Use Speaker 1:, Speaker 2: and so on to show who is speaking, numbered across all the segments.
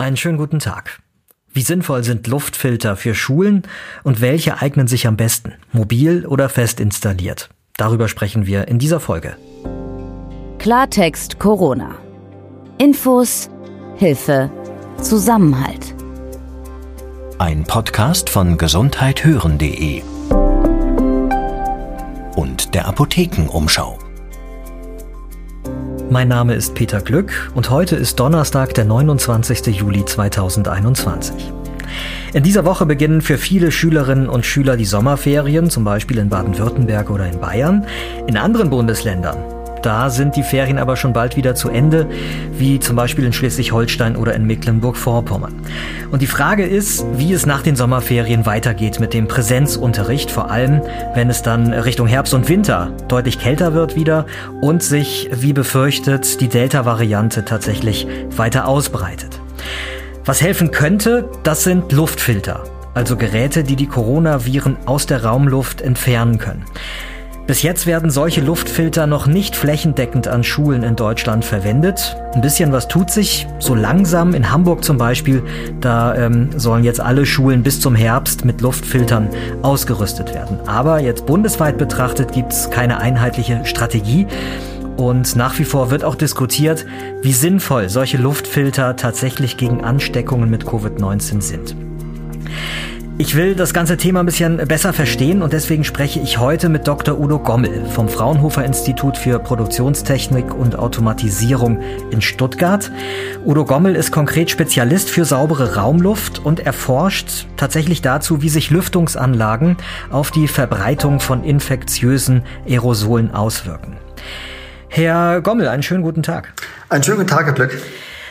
Speaker 1: Einen schönen guten Tag. Wie sinnvoll sind Luftfilter für Schulen und welche eignen sich am besten, mobil oder fest installiert? Darüber sprechen wir in dieser Folge.
Speaker 2: Klartext Corona. Infos, Hilfe, Zusammenhalt.
Speaker 3: Ein Podcast von gesundheithören.de und der Apothekenumschau.
Speaker 1: Mein Name ist Peter Glück und heute ist Donnerstag, der 29. Juli 2021. In dieser Woche beginnen für viele Schülerinnen und Schüler die Sommerferien, zum Beispiel in Baden-Württemberg oder in Bayern. In anderen Bundesländern da sind die Ferien aber schon bald wieder zu Ende, wie zum Beispiel in Schleswig-Holstein oder in Mecklenburg-Vorpommern. Und die Frage ist, wie es nach den Sommerferien weitergeht mit dem Präsenzunterricht, vor allem wenn es dann Richtung Herbst und Winter deutlich kälter wird wieder und sich, wie befürchtet, die Delta-Variante tatsächlich weiter ausbreitet. Was helfen könnte, das sind Luftfilter, also Geräte, die die Coronaviren aus der Raumluft entfernen können. Bis jetzt werden solche Luftfilter noch nicht flächendeckend an Schulen in Deutschland verwendet. Ein bisschen was tut sich, so langsam. In Hamburg zum Beispiel, da ähm, sollen jetzt alle Schulen bis zum Herbst mit Luftfiltern ausgerüstet werden. Aber jetzt bundesweit betrachtet gibt es keine einheitliche Strategie. Und nach wie vor wird auch diskutiert, wie sinnvoll solche Luftfilter tatsächlich gegen Ansteckungen mit Covid-19 sind. Ich will das ganze Thema ein bisschen besser verstehen und deswegen spreche ich heute mit Dr. Udo Gommel vom Fraunhofer Institut für Produktionstechnik und Automatisierung in Stuttgart. Udo Gommel ist konkret Spezialist für saubere Raumluft und erforscht tatsächlich dazu, wie sich Lüftungsanlagen auf die Verbreitung von infektiösen Aerosolen auswirken. Herr Gommel, einen schönen guten Tag.
Speaker 4: Einen schönen guten Tag, Herr Glück.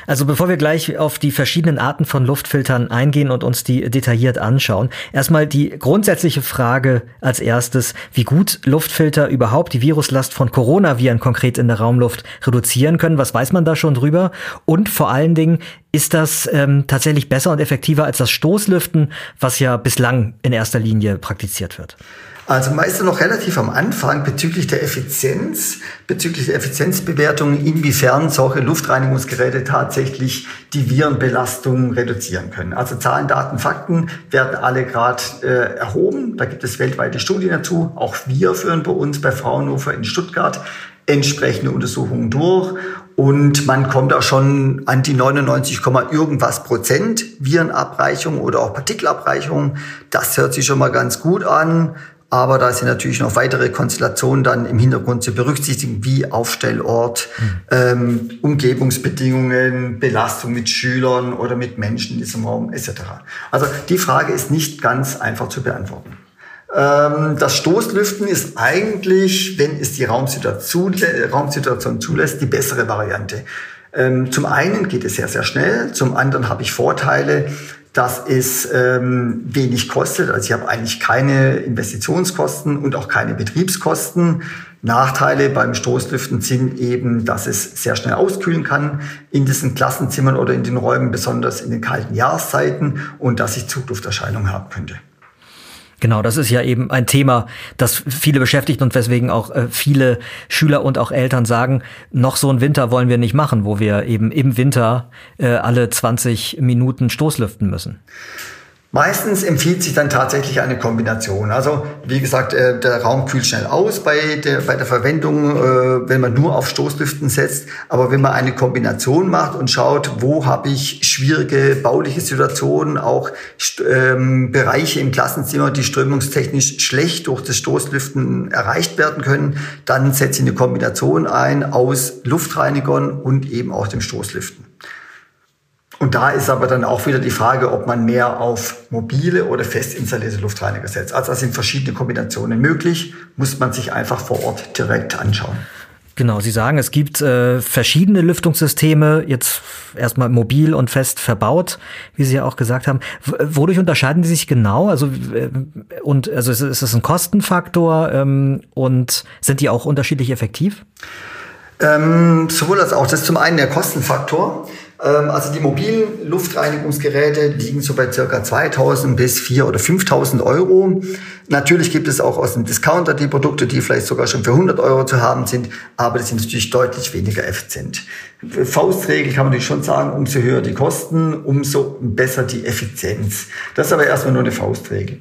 Speaker 1: Also bevor wir gleich auf die verschiedenen Arten von Luftfiltern eingehen und uns die detailliert anschauen, erstmal die grundsätzliche Frage als erstes, wie gut Luftfilter überhaupt die Viruslast von Coronaviren konkret in der Raumluft reduzieren können. Was weiß man da schon drüber? Und vor allen Dingen, ist das ähm, tatsächlich besser und effektiver als das Stoßlüften, was ja bislang in erster Linie praktiziert wird?
Speaker 4: Also man ist noch relativ am Anfang bezüglich der Effizienz, bezüglich der Effizienzbewertung, inwiefern solche Luftreinigungsgeräte tatsächlich die Virenbelastung reduzieren können. Also Zahlen, Daten, Fakten werden alle gerade äh, erhoben. Da gibt es weltweite Studien dazu. Auch wir führen bei uns bei Fraunhofer in Stuttgart entsprechende Untersuchungen durch und man kommt auch schon an die 99, irgendwas Prozent Virenabreichung oder auch Partikelabreichung. Das hört sich schon mal ganz gut an. Aber da sind natürlich noch weitere Konstellationen dann im Hintergrund zu berücksichtigen, wie Aufstellort, mhm. ähm, Umgebungsbedingungen, Belastung mit Schülern oder mit Menschen in diesem Raum etc. Also die Frage ist nicht ganz einfach zu beantworten. Ähm, das Stoßlüften ist eigentlich, wenn es die Raumsituation, Raumsituation zulässt, die bessere Variante. Ähm, zum einen geht es sehr, sehr schnell, zum anderen habe ich Vorteile, dass es ähm, wenig kostet. Also ich habe eigentlich keine Investitionskosten und auch keine Betriebskosten. Nachteile beim Stoßlüften sind eben, dass es sehr schnell auskühlen kann in diesen Klassenzimmern oder in den Räumen, besonders in den kalten Jahreszeiten und dass ich Zuglufterscheinungen haben könnte.
Speaker 1: Genau, das ist ja eben ein Thema, das viele beschäftigt und weswegen auch äh, viele Schüler und auch Eltern sagen, noch so einen Winter wollen wir nicht machen, wo wir eben im Winter äh, alle 20 Minuten Stoßlüften müssen.
Speaker 4: Meistens empfiehlt sich dann tatsächlich eine Kombination. Also wie gesagt, äh, der Raum kühlt schnell aus bei der, bei der Verwendung, äh, wenn man nur auf Stoßlüften setzt. Aber wenn man eine Kombination macht und schaut, wo habe ich schwierige bauliche Situationen, auch ähm, Bereiche im Klassenzimmer, die strömungstechnisch schlecht durch das Stoßlüften erreicht werden können, dann setze ich eine Kombination ein aus Luftreinigern und eben auch dem Stoßlüften. Und da ist aber dann auch wieder die Frage, ob man mehr auf mobile oder fest installierte Luftreiniger setzt. Also da sind verschiedene Kombinationen möglich, muss man sich einfach vor Ort direkt anschauen.
Speaker 1: Genau, Sie sagen, es gibt äh, verschiedene Lüftungssysteme, jetzt erstmal mobil und fest verbaut, wie Sie ja auch gesagt haben. W wodurch unterscheiden die sich genau? Also äh, und also ist, ist es ein Kostenfaktor ähm, und sind die auch unterschiedlich effektiv?
Speaker 4: Ähm, sowohl als auch. Das ist zum einen der Kostenfaktor. Ähm, also die mobilen Luftreinigungsgeräte liegen so bei circa 2000 bis 4 oder 5000 Euro. Natürlich gibt es auch aus dem Discounter die Produkte, die vielleicht sogar schon für 100 Euro zu haben sind, aber die sind natürlich deutlich weniger effizient. Faustregel kann man natürlich schon sagen, umso höher die Kosten, umso besser die Effizienz. Das ist aber erstmal nur eine Faustregel.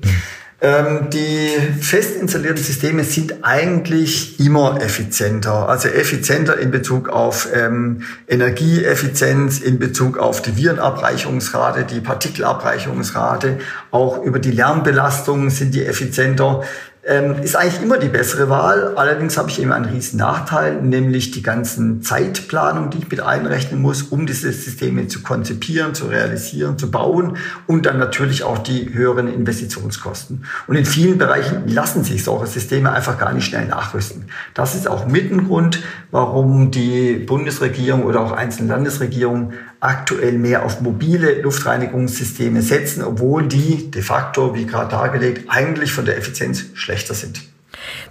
Speaker 4: Ähm, die fest installierten Systeme sind eigentlich immer effizienter. Also effizienter in Bezug auf ähm, Energieeffizienz, in Bezug auf die Virenabreichungsrate, die Partikelabreichungsrate, auch über die Lärmbelastung sind die effizienter ähm, ist eigentlich immer die bessere Wahl. Allerdings habe ich eben einen riesen Nachteil, nämlich die ganzen Zeitplanung, die ich mit einrechnen muss, um diese Systeme zu konzipieren, zu realisieren, zu bauen und dann natürlich auch die höheren Investitionskosten. Und in vielen Bereichen lassen sich solche Systeme einfach gar nicht schnell nachrüsten. Das ist auch mit ein Grund, warum die Bundesregierung oder auch einzelne Landesregierungen aktuell mehr auf mobile Luftreinigungssysteme setzen, obwohl die de facto, wie gerade dargelegt, eigentlich von der Effizienz schlechter sind.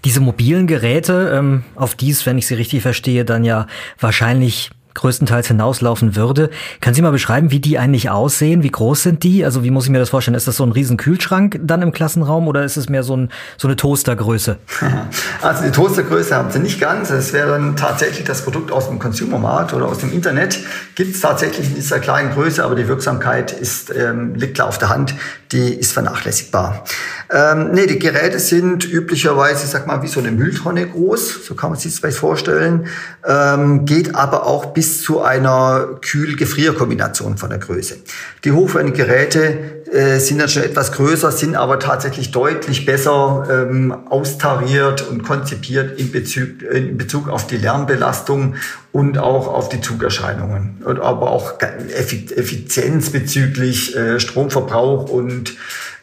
Speaker 1: Diese mobilen Geräte, ähm, auf die es, wenn ich sie richtig verstehe, dann ja wahrscheinlich größtenteils hinauslaufen würde. Können Sie mal beschreiben, wie die eigentlich aussehen? Wie groß sind die? Also wie muss ich mir das vorstellen? Ist das so ein riesen Kühlschrank dann im Klassenraum oder ist es mehr so, ein, so eine Toastergröße?
Speaker 4: Also die Toastergröße haben sie nicht ganz. Es wäre dann tatsächlich das Produkt aus dem Consumermarkt oder aus dem Internet. Gibt es tatsächlich in dieser kleinen Größe, aber die Wirksamkeit ist, ähm, liegt klar auf der Hand. Die ist vernachlässigbar. Ähm, nee, die Geräte sind üblicherweise, ich sag mal, wie so eine Mülltonne groß. So kann man sich das vielleicht vorstellen. Ähm, geht aber auch bis zu einer Kühl-Gefrier-Kombination von der Größe. Die hochwertigen Geräte äh, sind dann schon etwas größer, sind aber tatsächlich deutlich besser ähm, austariert und konzipiert in Bezug, in Bezug auf die Lärmbelastung und auch auf die Zugerscheinungen. Und aber auch Effizienz bezüglich äh, Stromverbrauch und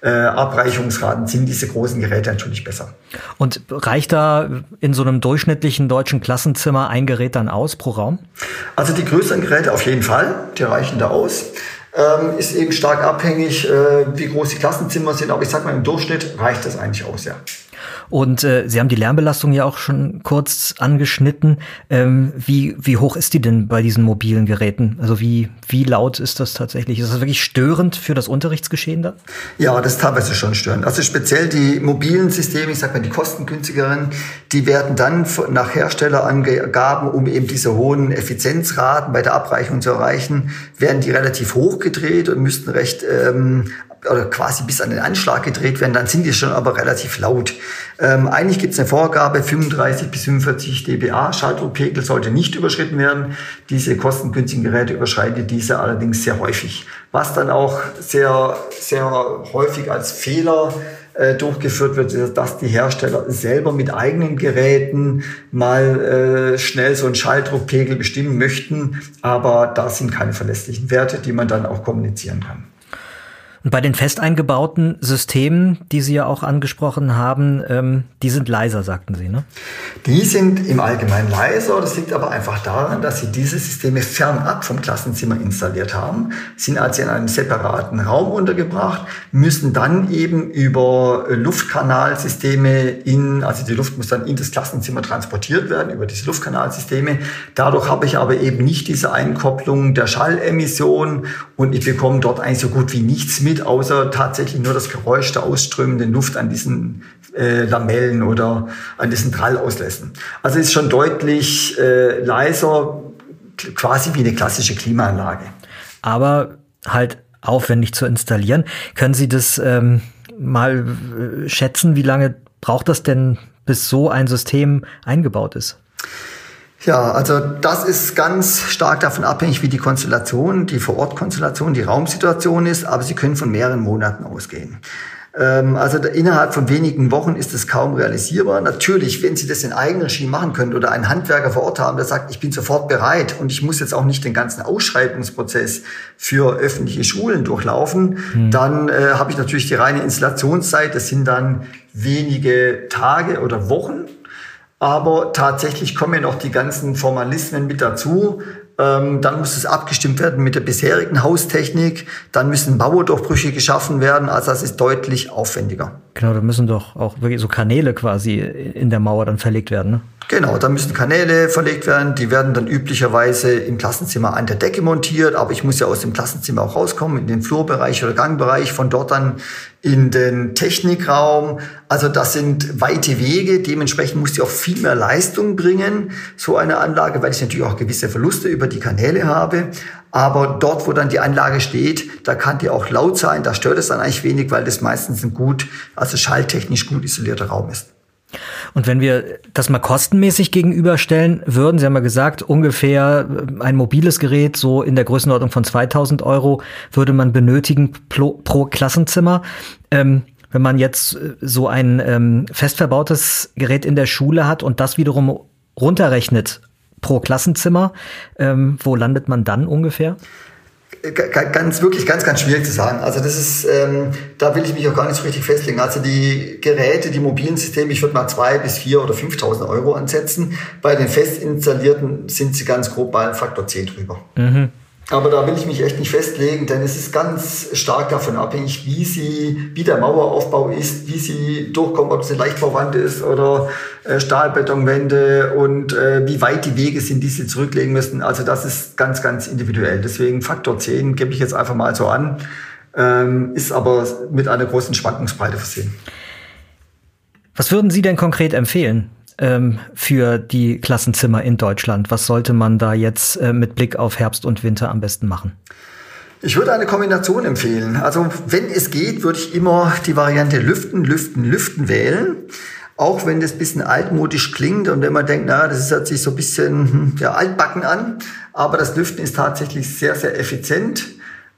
Speaker 4: äh, Abreichungsraten sind diese großen Geräte natürlich besser.
Speaker 1: Und reicht da in so einem durchschnittlichen deutschen Klassenzimmer ein Gerät dann aus pro Raum?
Speaker 4: Also die größeren Geräte auf jeden Fall, die reichen da aus. Ähm, ist eben stark abhängig, äh, wie groß die Klassenzimmer sind, aber ich sag mal, im Durchschnitt reicht das eigentlich aus, ja.
Speaker 1: Und äh, Sie haben die Lärmbelastung ja auch schon kurz angeschnitten. Ähm, wie, wie hoch ist die denn bei diesen mobilen Geräten? Also wie, wie laut ist das tatsächlich? Ist das wirklich störend für das Unterrichtsgeschehen dann?
Speaker 4: Ja, das ist teilweise schon störend. Also speziell die mobilen Systeme, ich sag mal die kostengünstigeren, die werden dann nach Herstellerangaben, um eben diese hohen Effizienzraten bei der Abreichung zu erreichen, werden die relativ hoch gedreht und müssten recht ähm, oder quasi bis an den Anschlag gedreht werden, dann sind die schon aber relativ laut. Ähm, eigentlich gibt es eine Vorgabe, 35 bis 45 dBA Schalldruckpegel sollte nicht überschritten werden. Diese kostengünstigen Geräte überschreiten diese allerdings sehr häufig. Was dann auch sehr, sehr häufig als Fehler äh, durchgeführt wird, ist, dass die Hersteller selber mit eigenen Geräten mal äh, schnell so einen Schalldruckpegel bestimmen möchten, aber da sind keine verlässlichen Werte, die man dann auch kommunizieren kann.
Speaker 1: Und bei den fest eingebauten Systemen, die Sie ja auch angesprochen haben, ähm, die sind leiser, sagten Sie, ne?
Speaker 4: Die sind im Allgemeinen leiser. Das liegt aber einfach daran, dass Sie diese Systeme fernab vom Klassenzimmer installiert haben, sind also in einem separaten Raum untergebracht, müssen dann eben über Luftkanalsysteme in, also die Luft muss dann in das Klassenzimmer transportiert werden, über diese Luftkanalsysteme. Dadurch habe ich aber eben nicht diese Einkopplung der Schallemission und ich bekomme dort eigentlich so gut wie nichts mit mit, außer tatsächlich nur das Geräusch der ausströmenden Luft an diesen äh, Lamellen oder an diesen Trallauslässen. Also ist schon deutlich äh, leiser, quasi wie eine klassische Klimaanlage.
Speaker 1: Aber halt aufwendig zu installieren. Können Sie das ähm, mal äh, schätzen, wie lange braucht das denn, bis so ein System eingebaut ist?
Speaker 4: Ja, also das ist ganz stark davon abhängig, wie die Konstellation, die Vorortkonstellation, die Raumsituation ist, aber Sie können von mehreren Monaten ausgehen. Ähm, also innerhalb von wenigen Wochen ist es kaum realisierbar. Natürlich, wenn Sie das in Eigenregie machen können oder einen Handwerker vor Ort haben, der sagt, ich bin sofort bereit und ich muss jetzt auch nicht den ganzen Ausschreibungsprozess für öffentliche Schulen durchlaufen, hm. dann äh, habe ich natürlich die reine Installationszeit. Das sind dann wenige Tage oder Wochen aber tatsächlich kommen ja noch die ganzen Formalismen mit dazu. Ähm, dann muss es abgestimmt werden mit der bisherigen Haustechnik. Dann müssen Bauerdurchbrüche geschaffen werden. Also das ist deutlich aufwendiger.
Speaker 1: Genau, da müssen doch auch wirklich so Kanäle quasi in der Mauer dann verlegt werden. Ne?
Speaker 4: Genau, da müssen Kanäle verlegt werden. Die werden dann üblicherweise im Klassenzimmer an der Decke montiert. Aber ich muss ja aus dem Klassenzimmer auch rauskommen, in den Flurbereich oder Gangbereich, von dort dann in den Technikraum. Also das sind weite Wege. Dementsprechend muss die auch viel mehr Leistung bringen, so eine Anlage, weil ich natürlich auch gewisse Verluste über die Kanäle habe. Aber dort, wo dann die Anlage steht, da kann die auch laut sein. Da stört es dann eigentlich wenig, weil das meistens ein gut, also schalltechnisch gut isolierter Raum ist.
Speaker 1: Und wenn wir das mal kostenmäßig gegenüberstellen würden, Sie haben ja gesagt, ungefähr ein mobiles Gerät so in der Größenordnung von 2000 Euro würde man benötigen pro, pro Klassenzimmer. Ähm, wenn man jetzt äh, so ein ähm, fest verbautes Gerät in der Schule hat und das wiederum runterrechnet pro Klassenzimmer, ähm, wo landet man dann ungefähr?
Speaker 4: ganz wirklich ganz ganz schwierig zu sagen. Also das ist, ähm, da will ich mich auch gar nicht so richtig festlegen. Also die Geräte, die mobilen Systeme, ich würde mal zwei bis vier oder 5.000 Euro ansetzen. Bei den fest installierten sind sie ganz grob bei Faktor 10 drüber. Mhm. Aber da will ich mich echt nicht festlegen, denn es ist ganz stark davon abhängig, wie sie, wie der Maueraufbau ist, wie sie durchkommen, ob es eine Leichtbauwand ist oder äh, Stahlbetonwände und äh, wie weit die Wege sind, die sie zurücklegen müssen. Also das ist ganz, ganz individuell. Deswegen Faktor 10 gebe ich jetzt einfach mal so an, ähm, ist aber mit einer großen Schwankungsbreite versehen.
Speaker 1: Was würden Sie denn konkret empfehlen? Ähm, für die Klassenzimmer in Deutschland? Was sollte man da jetzt äh, mit Blick auf Herbst und Winter am besten machen?
Speaker 4: Ich würde eine Kombination empfehlen. Also wenn es geht, würde ich immer die Variante Lüften, Lüften, Lüften wählen. Auch wenn das ein bisschen altmodisch klingt und wenn man denkt, na, das hört sich so ein bisschen hm, ja, altbacken an. Aber das Lüften ist tatsächlich sehr, sehr effizient.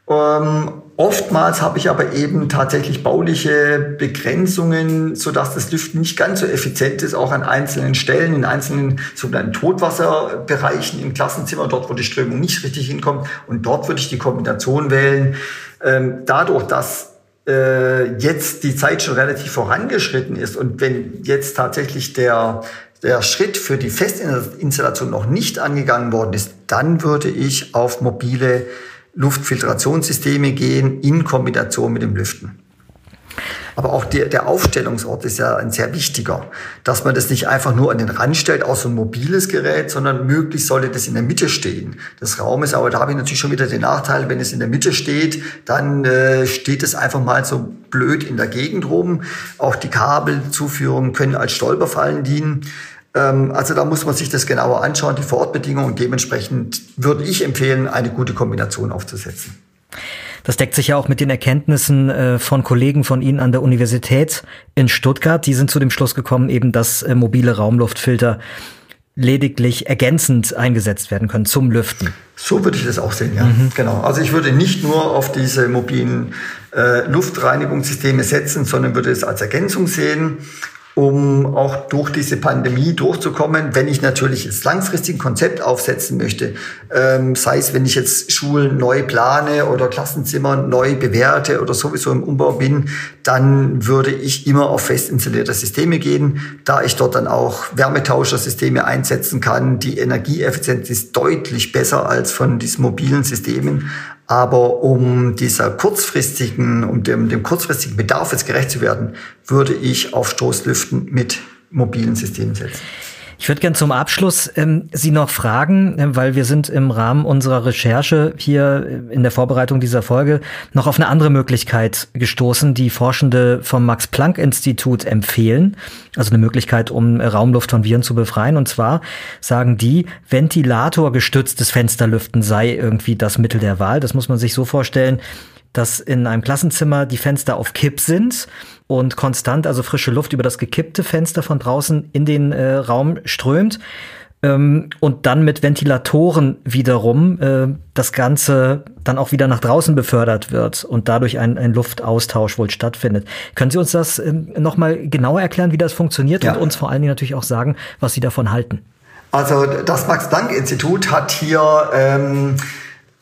Speaker 4: Ähm, oftmals habe ich aber eben tatsächlich bauliche Begrenzungen, so dass das Lüften nicht ganz so effizient ist, auch an einzelnen Stellen, in einzelnen sogenannten Totwasserbereichen im Klassenzimmer, dort wo die Strömung nicht richtig hinkommt. Und dort würde ich die Kombination wählen. Ähm, dadurch, dass äh, jetzt die Zeit schon relativ vorangeschritten ist und wenn jetzt tatsächlich der der Schritt für die Festinstallation noch nicht angegangen worden ist, dann würde ich auf mobile Luftfiltrationssysteme gehen in Kombination mit dem Lüften. Aber auch der, der Aufstellungsort ist ja ein sehr wichtiger, dass man das nicht einfach nur an den Rand stellt, aus so ein mobiles Gerät, sondern möglichst sollte das in der Mitte stehen des Raumes. Aber da habe ich natürlich schon wieder den Nachteil, wenn es in der Mitte steht, dann äh, steht es einfach mal so blöd in der Gegend rum. Auch die Kabelzuführungen können als Stolperfallen dienen. Ähm, also da muss man sich das genauer anschauen, die Vorortbedingungen und dementsprechend würde ich empfehlen, eine gute Kombination aufzusetzen.
Speaker 1: Das deckt sich ja auch mit den Erkenntnissen äh, von Kollegen von Ihnen an der Universität in Stuttgart. Die sind zu dem Schluss gekommen, eben, dass äh, mobile Raumluftfilter lediglich ergänzend eingesetzt werden können zum Lüften.
Speaker 4: So würde ich das auch sehen, ja. Mhm. Genau. Also ich würde nicht nur auf diese mobilen äh, Luftreinigungssysteme setzen, sondern würde es als Ergänzung sehen um auch durch diese Pandemie durchzukommen, wenn ich natürlich jetzt langfristig ein Konzept aufsetzen möchte, ähm, sei es, wenn ich jetzt Schulen neu plane oder Klassenzimmer neu bewerte oder sowieso im Umbau bin, dann würde ich immer auf fest installierte Systeme gehen, da ich dort dann auch Wärmetauschersysteme einsetzen kann. Die Energieeffizienz ist deutlich besser als von diesen mobilen Systemen. Aber um dieser kurzfristigen, um dem, dem kurzfristigen Bedarf jetzt gerecht zu werden, würde ich auf Stoßlüften mit mobilen Systemen setzen.
Speaker 1: Ich würde gern zum Abschluss ähm, Sie noch fragen, äh, weil wir sind im Rahmen unserer Recherche hier äh, in der Vorbereitung dieser Folge noch auf eine andere Möglichkeit gestoßen, die Forschende vom Max-Planck-Institut empfehlen. Also eine Möglichkeit, um Raumluft von Viren zu befreien. Und zwar sagen die, ventilatorgestütztes Fensterlüften sei irgendwie das Mittel der Wahl. Das muss man sich so vorstellen, dass in einem Klassenzimmer die Fenster auf Kipp sind und konstant, also frische Luft über das gekippte Fenster von draußen in den äh, Raum strömt ähm, und dann mit Ventilatoren wiederum äh, das Ganze dann auch wieder nach draußen befördert wird und dadurch ein, ein Luftaustausch wohl stattfindet. Können Sie uns das äh, nochmal genauer erklären, wie das funktioniert ja. und uns vor allen Dingen natürlich auch sagen, was Sie davon halten?
Speaker 4: Also das Max-Planck-Institut hat hier ähm,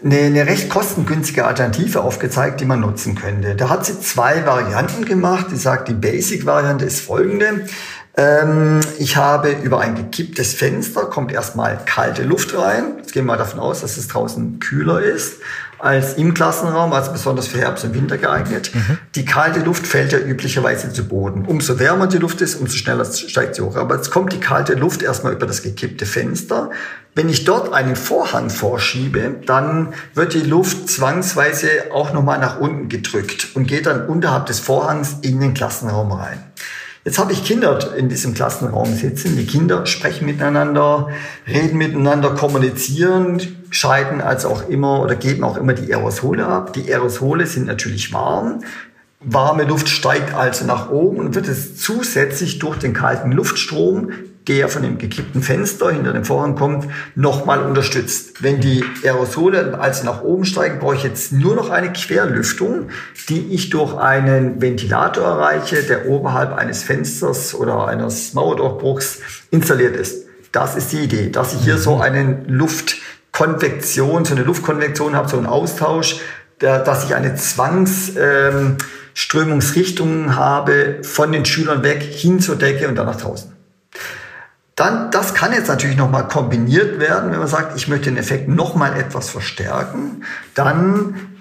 Speaker 4: eine, eine recht kostengünstige Alternative aufgezeigt, die man nutzen könnte. Da hat sie zwei Varianten gemacht. Die sagt, die Basic-Variante ist folgende. Ähm, ich habe über ein gekipptes Fenster, kommt erstmal kalte Luft rein. Jetzt gehen wir mal davon aus, dass es draußen kühler ist. als im Klassenraum, also besonders für Herbst und Winter geeignet. Mhm. Die kalte Luft fällt ja üblicherweise zu Boden. Umso wärmer die Luft ist, umso schneller steigt sie hoch. Aber jetzt kommt die kalte Luft erstmal über das gekippte Fenster. Wenn ich dort einen Vorhang vorschiebe, dann wird die Luft zwangsweise auch nochmal nach unten gedrückt und geht dann unterhalb des Vorhangs in den Klassenraum rein. Jetzt habe ich Kinder in diesem Klassenraum sitzen. Die Kinder sprechen miteinander, reden miteinander, kommunizieren, scheiden als auch immer oder geben auch immer die Aerosole ab. Die Aerosole sind natürlich warm. Warme Luft steigt also nach oben und wird es zusätzlich durch den kalten Luftstrom der von dem gekippten Fenster hinter dem Vorhang kommt, nochmal unterstützt. Wenn die Aerosole also nach oben steigen, brauche ich jetzt nur noch eine Querlüftung, die ich durch einen Ventilator erreiche, der oberhalb eines Fensters oder eines Mauerdurchbruchs installiert ist. Das ist die Idee, dass ich hier so mhm. eine Luftkonvektion, so eine Luftkonvektion habe, so einen Austausch, der, dass ich eine Zwangsströmungsrichtung ähm, habe von den Schülern weg hin zur Decke und dann nach draußen. Dann, das kann jetzt natürlich nochmal kombiniert werden, wenn man sagt, ich möchte den Effekt nochmal etwas verstärken. Dann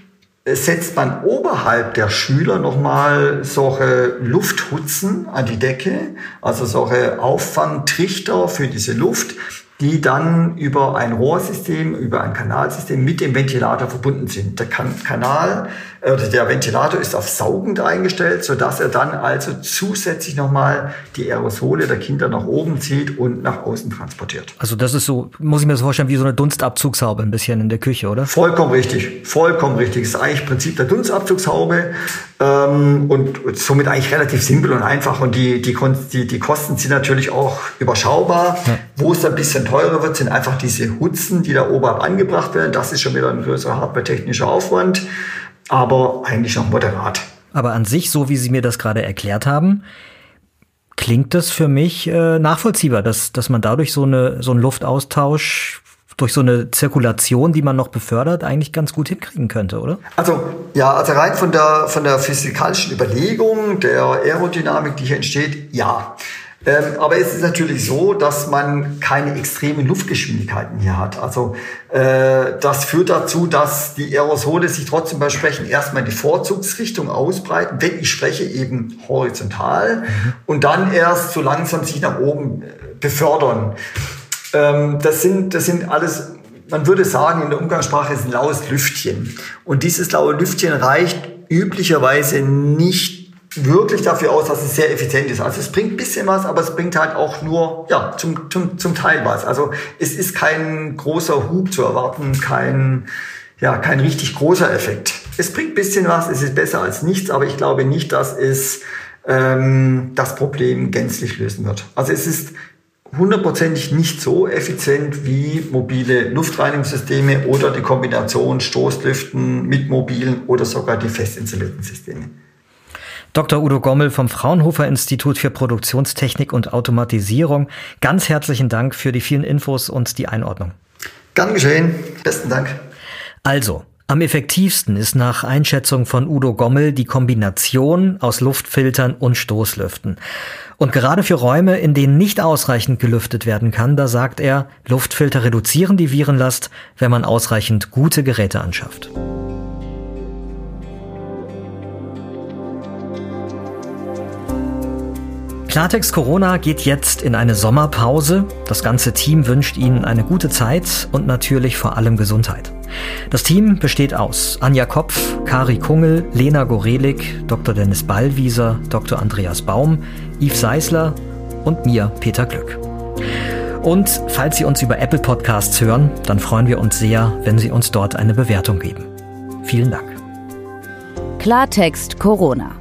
Speaker 4: äh, setzt man oberhalb der Schüler nochmal solche Lufthutzen an die Decke, also solche Auffangtrichter für diese Luft, die dann über ein Rohrsystem, über ein Kanalsystem mit dem Ventilator verbunden sind. Der kan Kanal oder der Ventilator ist auf saugend eingestellt, so dass er dann also zusätzlich nochmal die Aerosole der Kinder nach oben zieht und nach außen transportiert.
Speaker 1: Also das ist so, muss ich mir so vorstellen, wie so eine Dunstabzugshaube ein bisschen in der Küche, oder?
Speaker 4: Vollkommen richtig, vollkommen richtig. Das ist eigentlich Prinzip der Dunstabzugshaube ähm, und somit eigentlich relativ simpel und einfach und die, die, die, die Kosten sind natürlich auch überschaubar. Ja. Wo es ein bisschen teurer wird, sind einfach diese Hutzen, die da oberhalb angebracht werden. Das ist schon wieder ein größerer hardware-technischer Aufwand, aber eigentlich noch moderat.
Speaker 1: Aber an sich, so wie Sie mir das gerade erklärt haben, klingt das für mich äh, nachvollziehbar, dass, dass man dadurch so, eine, so einen Luftaustausch durch so eine Zirkulation, die man noch befördert, eigentlich ganz gut hinkriegen könnte, oder?
Speaker 4: Also ja, also rein von der, von der physikalischen Überlegung, der Aerodynamik, die hier entsteht, ja. Ähm, aber es ist natürlich so, dass man keine extremen Luftgeschwindigkeiten hier hat. Also äh, das führt dazu, dass die Aerosole sich trotzdem beim Sprechen erstmal in die Vorzugsrichtung ausbreiten, wenn ich spreche eben horizontal mhm. und dann erst so langsam sich nach oben äh, befördern. Ähm, das, sind, das sind alles, man würde sagen, in der Umgangssprache ist ein laues Lüftchen. Und dieses laue Lüftchen reicht üblicherweise nicht wirklich dafür aus, dass es sehr effizient ist. Also es bringt bisschen was, aber es bringt halt auch nur ja zum, zum, zum Teil was. Also es ist kein großer Hub zu erwarten, kein ja kein richtig großer Effekt. Es bringt bisschen was, es ist besser als nichts, aber ich glaube nicht, dass es ähm, das Problem gänzlich lösen wird. Also es ist hundertprozentig nicht so effizient wie mobile Luftreinigungssysteme oder die Kombination Stoßlüften mit mobilen oder sogar die fest installierten Systeme.
Speaker 1: Dr. Udo Gommel vom Fraunhofer Institut für Produktionstechnik und Automatisierung. Ganz herzlichen Dank für die vielen Infos und die Einordnung.
Speaker 4: Gern geschehen. Besten Dank.
Speaker 1: Also, am effektivsten ist nach Einschätzung von Udo Gommel die Kombination aus Luftfiltern und Stoßlüften. Und gerade für Räume, in denen nicht ausreichend gelüftet werden kann, da sagt er, Luftfilter reduzieren die Virenlast, wenn man ausreichend gute Geräte anschafft. Klartext Corona geht jetzt in eine Sommerpause. Das ganze Team wünscht Ihnen eine gute Zeit und natürlich vor allem Gesundheit. Das Team besteht aus Anja Kopf, Kari Kungel, Lena Gorelik, Dr. Dennis Ballwieser, Dr. Andreas Baum, Yves Seisler und mir, Peter Glück. Und falls Sie uns über Apple Podcasts hören, dann freuen wir uns sehr, wenn Sie uns dort eine Bewertung geben. Vielen Dank.
Speaker 2: Klartext Corona